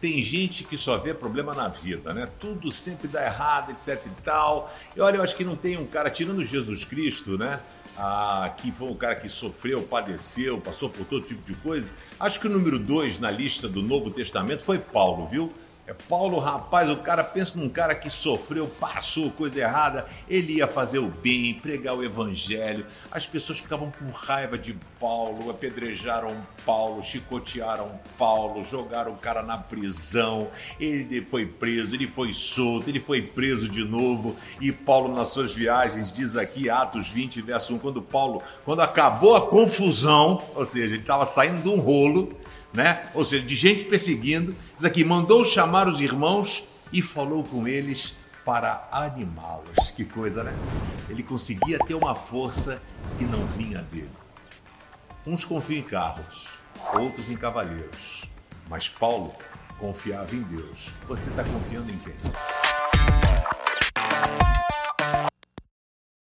Tem gente que só vê problema na vida, né? Tudo sempre dá errado, etc e tal. E olha, eu acho que não tem um cara, tirando Jesus Cristo, né? Ah, que foi um cara que sofreu, padeceu, passou por todo tipo de coisa. Acho que o número dois na lista do Novo Testamento foi Paulo, viu? É Paulo, rapaz, o cara pensa num cara que sofreu, passou coisa errada, ele ia fazer o bem, pregar o evangelho. As pessoas ficavam com raiva de Paulo, apedrejaram Paulo, chicotearam Paulo, jogaram o cara na prisão. Ele foi preso, ele foi solto, ele foi preso de novo. E Paulo, nas suas viagens, diz aqui, Atos 20, verso 1, quando Paulo, quando acabou a confusão, ou seja, ele estava saindo de um rolo né? Ou seja, de gente perseguindo. Diz aqui, mandou chamar os irmãos e falou com eles para animá-los. Que coisa, né? Ele conseguia ter uma força que não vinha dele. Uns confiam em carros, outros em cavaleiros. Mas Paulo confiava em Deus. Você está confiando em quem?